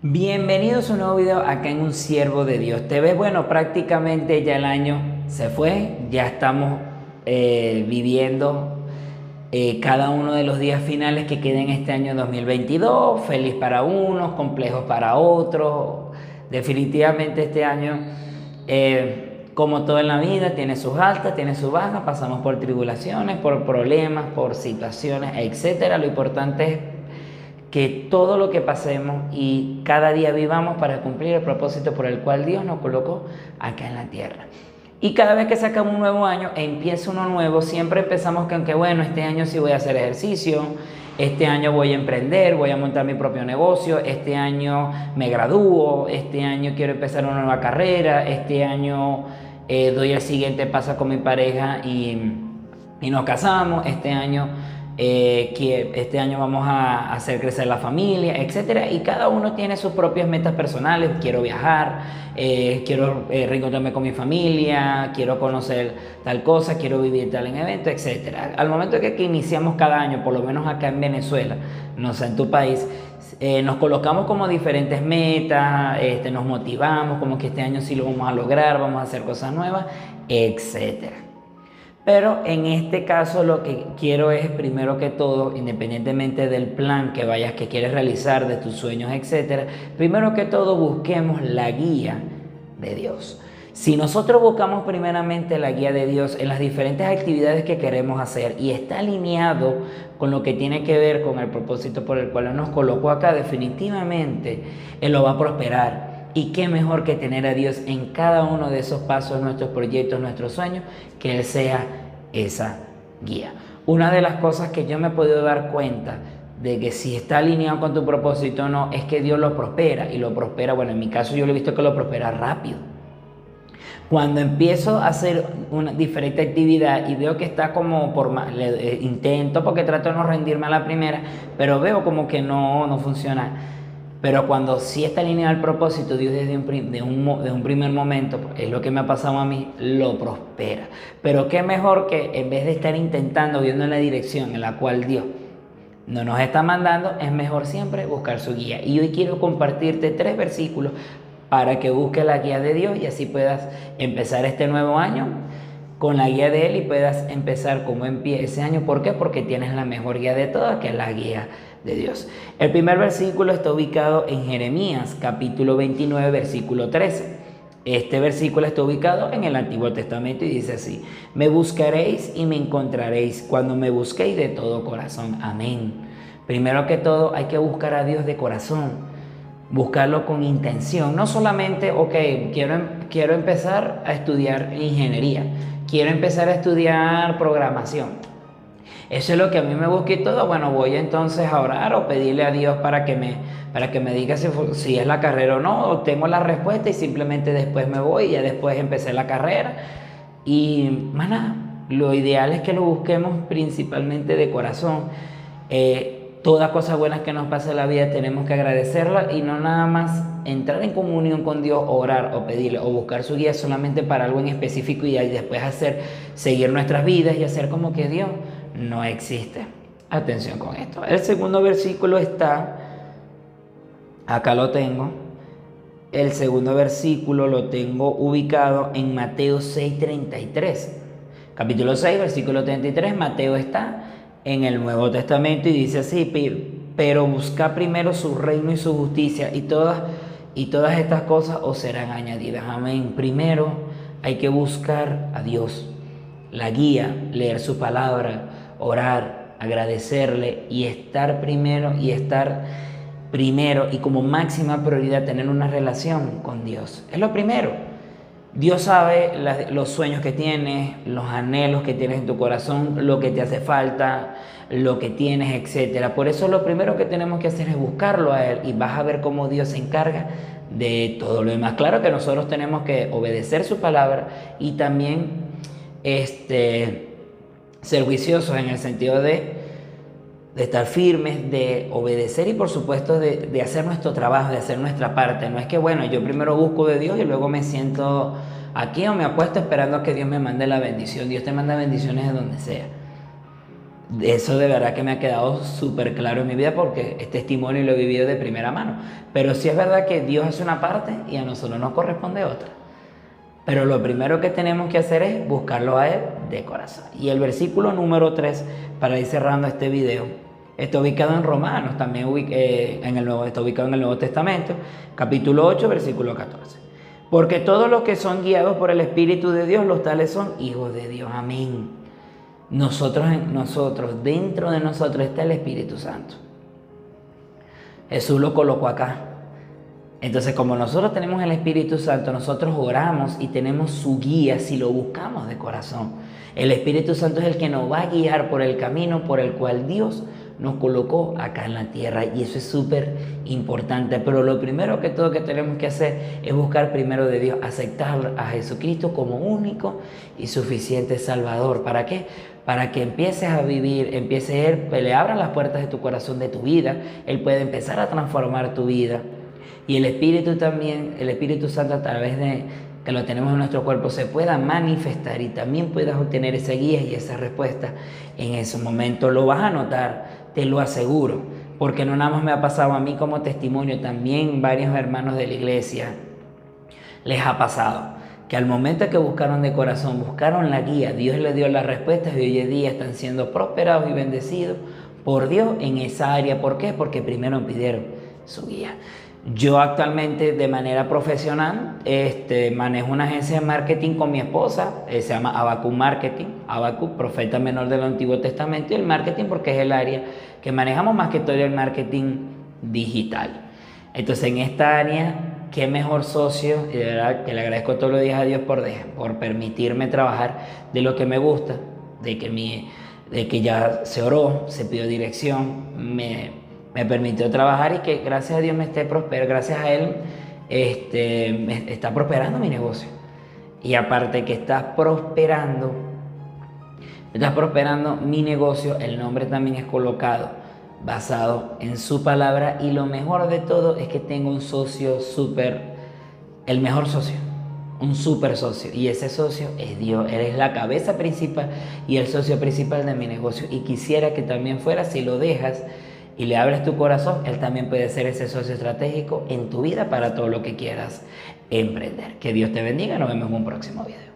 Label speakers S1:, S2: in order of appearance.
S1: Bienvenidos a un nuevo video acá en Un Siervo de Dios. Te ves, bueno, prácticamente ya el año se fue, ya estamos eh, viviendo eh, cada uno de los días finales que queden este año 2022, feliz para unos, complejos para otros. Definitivamente este año, eh, como todo en la vida, tiene sus altas, tiene sus bajas, pasamos por tribulaciones, por problemas, por situaciones, etc. Lo importante es que todo lo que pasemos y cada día vivamos para cumplir el propósito por el cual Dios nos colocó acá en la tierra. Y cada vez que sacamos un nuevo año e empieza uno nuevo, siempre empezamos con que, bueno, este año sí voy a hacer ejercicio, este año voy a emprender, voy a montar mi propio negocio, este año me gradúo, este año quiero empezar una nueva carrera, este año eh, doy el siguiente paso con mi pareja y, y nos casamos, este año eh, que este año vamos a hacer crecer la familia, etcétera, y cada uno tiene sus propias metas personales. Quiero viajar, eh, quiero eh, reencontrarme con mi familia, quiero conocer tal cosa, quiero vivir tal en evento, etcétera. Al momento que, que iniciamos cada año, por lo menos acá en Venezuela, no sé en tu país, nos colocamos como diferentes metas, este, nos motivamos, como que este año sí lo vamos a lograr, vamos a hacer cosas nuevas, etcétera. Pero en este caso lo que quiero es, primero que todo, independientemente del plan que vayas, que quieres realizar, de tus sueños, etc., primero que todo busquemos la guía de Dios. Si nosotros buscamos primeramente la guía de Dios en las diferentes actividades que queremos hacer y está alineado con lo que tiene que ver con el propósito por el cual nos colocó acá, definitivamente Él lo va a prosperar y qué mejor que tener a Dios en cada uno de esos pasos, nuestros proyectos, nuestros sueños, que Él sea esa guía. Una de las cosas que yo me he podido dar cuenta de que si está alineado con tu propósito o no, es que Dios lo prospera. Y lo prospera, bueno, en mi caso yo lo he visto que lo prospera rápido. Cuando empiezo a hacer una diferente actividad y veo que está como por le, eh, intento porque trato de no rendirme a la primera, pero veo como que no, no funciona pero cuando sí está alineado al propósito, Dios desde un, de un, de un primer momento, es lo que me ha pasado a mí, lo prospera. Pero qué mejor que en vez de estar intentando, viendo en la dirección en la cual Dios no nos está mandando, es mejor siempre buscar su guía. Y hoy quiero compartirte tres versículos para que busques la guía de Dios y así puedas empezar este nuevo año con la guía de Él y puedas empezar como empieza ese año. ¿Por qué? Porque tienes la mejor guía de todas, que es la guía de Dios. El primer versículo está ubicado en Jeremías, capítulo 29, versículo 13. Este versículo está ubicado en el Antiguo Testamento y dice así, me buscaréis y me encontraréis cuando me busquéis de todo corazón. Amén. Primero que todo hay que buscar a Dios de corazón, buscarlo con intención, no solamente, ok, quiero, em-, quiero empezar a estudiar ingeniería, quiero empezar a estudiar programación. Eso es lo que a mí me busca y todo. Bueno, voy entonces a orar o pedirle a Dios para que me, para que me diga si, es la carrera o no. O tengo la respuesta y simplemente después me voy ya después empecé la carrera. Y, mana, lo ideal es que lo busquemos principalmente de corazón. Eh, toda cosa buena que nos pase en la vida tenemos que agradecerla y no nada más entrar en comunión con Dios, orar o pedirle o buscar su guía solamente para algo en específico y después hacer, seguir nuestras vidas y hacer como que Dios no existe. Atención con esto. El segundo versículo está, acá lo tengo, el segundo versículo lo tengo ubicado en Mateo 6:33. Capítulo 6, versículo 33, Mateo está en el Nuevo Testamento y dice así, pero busca primero su reino y su justicia y todas, y todas estas cosas os serán añadidas. Amén. Primero hay que buscar a Dios, la guía, leer su palabra, orar, agradecerle y estar primero y estar primero y como máxima prioridad tener una relación con Dios. Es lo primero. Dios sabe los sueños que tienes, los anhelos que tienes en tu corazón, lo que te hace falta, lo que tienes, etc. Por eso lo primero que tenemos que hacer es buscarlo a Él y vas a ver cómo Dios se encarga de todo lo demás. Claro que nosotros tenemos que obedecer su palabra y también este, ser juiciosos en el sentido de, de estar firmes, de obedecer y por supuesto de, de, hacer nuestro trabajo, de hacer nuestra parte. No es que, bueno, yo primero busco de Dios y luego me siento aquí o me apuesto esperando que Dios me mande la bendición. Dios te manda bendiciones de donde sea. Eso de verdad que me ha quedado súper claro en mi vida porque es testimonio lo he vivido de primera mano. Pero sí es verdad que Dios hace una parte y a nosotros nos corresponde otra. Pero lo primero que tenemos que hacer es buscarlo a Él de corazón. Y el versículo número 3, para ir cerrando este video, está ubicado en Romanos, también eh, en el Nuevo, está ubicado en el Nuevo Testamento, capítulo 8, versículo 14. Porque todos los que son guiados por el Espíritu de Dios, los tales son hijos de Dios. Amén. Nosotros, nosotros, dentro de nosotros está el Espíritu Santo. Jesús lo colocó acá. Entonces, como nosotros tenemos el Espíritu Santo, nosotros oramos y tenemos su guía si lo buscamos de corazón. El Espíritu Santo es el que nos va a guiar por el camino por el cual Dios nos colocó acá en la tierra y eso es súper importante. Pero lo primero que todo que tenemos que hacer es buscar primero de Dios, aceptar a Jesucristo como único y suficiente Salvador. ¿Para qué? Para que empieces a vivir, empieces a ir, le abran las puertas de tu corazón, de tu vida. Él puede empezar a transformar tu vida. Y el Espíritu también, el Espíritu Santo a través de que lo tenemos en nuestro cuerpo, se pueda manifestar y también puedas obtener esa guía y esa respuesta en ese momento. Lo vas a notar, te lo aseguro, porque no nada más me ha pasado a mí como testimonio, también varios hermanos de la iglesia les ha pasado que al momento que buscaron de corazón, buscaron la guía, Dios les dio las respuestas y hoy en día están siendo prosperados y bendecidos por Dios en esa área. ¿Por qué? Porque primero pidieron su guía. Yo actualmente de manera profesional este, manejo una agencia de marketing con mi esposa, eh, se llama Abacu Marketing, Abacu, profeta menor del Antiguo Testamento, y el marketing porque es el área que manejamos más que todo el marketing digital. Entonces en esta área, qué mejor socio, y de verdad que le agradezco todos los días a Dios por, por permitirme trabajar de lo que me gusta, de que, mi, de que ya se oró, se pidió dirección, me me permitió trabajar y que gracias a Dios me esté prosperando, gracias a Él este, me está prosperando mi negocio. Y aparte que está prosperando, está prosperando mi negocio, el nombre también es colocado basado en su palabra y lo mejor de todo es que tengo un socio súper, el mejor socio, un súper socio y ese socio es Dios, Él es la cabeza principal y el socio principal de mi negocio y quisiera que también fuera si lo dejas y le abres tu corazón, Él también puede ser ese socio estratégico en tu vida para todo lo que quieras emprender. Que Dios te bendiga, nos vemos en un próximo video.